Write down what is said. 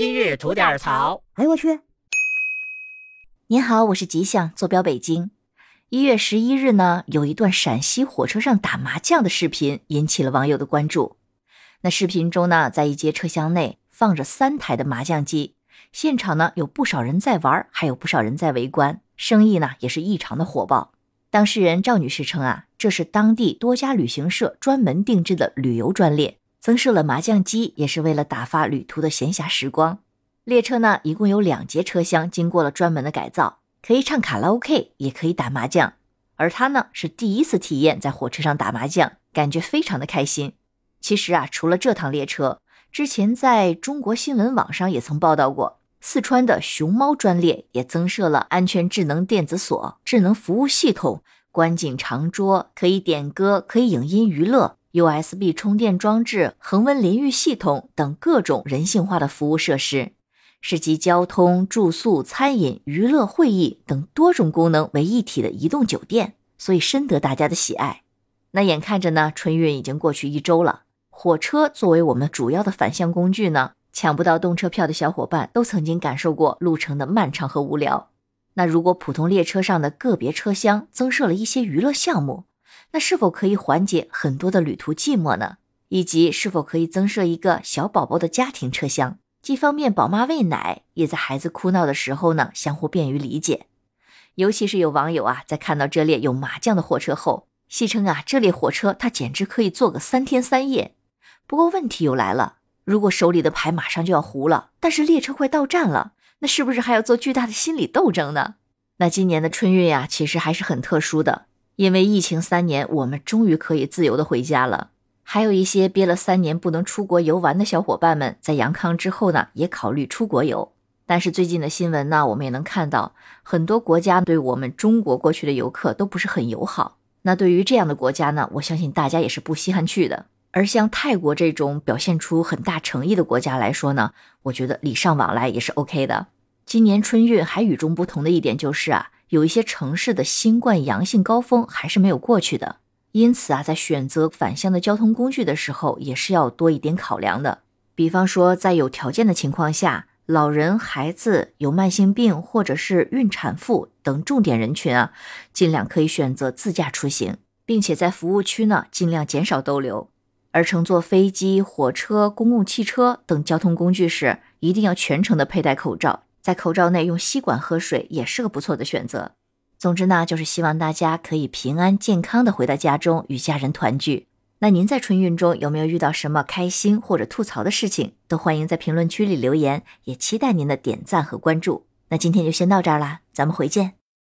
今日吐点槽。哎呦我去！您好，我是吉祥，坐标北京。一月十一日呢，有一段陕西火车上打麻将的视频引起了网友的关注。那视频中呢，在一节车厢内放着三台的麻将机，现场呢有不少人在玩，还有不少人在围观，生意呢也是异常的火爆。当事人赵女士称啊，这是当地多家旅行社专门定制的旅游专列，增设了麻将机也是为了打发旅途的闲暇时光。列车呢一共有两节车厢，经过了专门的改造。可以唱卡拉 OK，也可以打麻将，而他呢是第一次体验在火车上打麻将，感觉非常的开心。其实啊，除了这趟列车，之前在中国新闻网上也曾报道过，四川的熊猫专列也增设了安全智能电子锁、智能服务系统、观景长桌，可以点歌、可以影音娱乐、USB 充电装置、恒温淋浴系统等各种人性化的服务设施。是集交通、住宿、餐饮、娱乐、会议等多种功能为一体的移动酒店，所以深得大家的喜爱。那眼看着呢，春运已经过去一周了，火车作为我们主要的返乡工具呢，抢不到动车票的小伙伴都曾经感受过路程的漫长和无聊。那如果普通列车上的个别车厢增设了一些娱乐项目，那是否可以缓解很多的旅途寂寞呢？以及是否可以增设一个小宝宝的家庭车厢？既方便宝妈喂奶，也在孩子哭闹的时候呢，相互便于理解。尤其是有网友啊，在看到这列有麻将的火车后，戏称啊，这列火车它简直可以坐个三天三夜。不过问题又来了，如果手里的牌马上就要糊了，但是列车快到站了，那是不是还要做巨大的心理斗争呢？那今年的春运呀，其实还是很特殊的，因为疫情三年，我们终于可以自由的回家了。还有一些憋了三年不能出国游玩的小伙伴们，在阳康之后呢，也考虑出国游。但是最近的新闻呢，我们也能看到，很多国家对我们中国过去的游客都不是很友好。那对于这样的国家呢，我相信大家也是不稀罕去的。而像泰国这种表现出很大诚意的国家来说呢，我觉得礼尚往来也是 OK 的。今年春运还与众不同的一点就是啊，有一些城市的新冠阳性高峰还是没有过去的。因此啊，在选择返乡的交通工具的时候，也是要多一点考量的。比方说，在有条件的情况下，老人、孩子、有慢性病或者是孕产妇等重点人群啊，尽量可以选择自驾出行，并且在服务区呢，尽量减少逗留。而乘坐飞机、火车、公共汽车等交通工具时，一定要全程的佩戴口罩，在口罩内用吸管喝水，也是个不错的选择。总之呢，就是希望大家可以平安健康的回到家中与家人团聚。那您在春运中有没有遇到什么开心或者吐槽的事情？都欢迎在评论区里留言，也期待您的点赞和关注。那今天就先到这儿啦，咱们回见。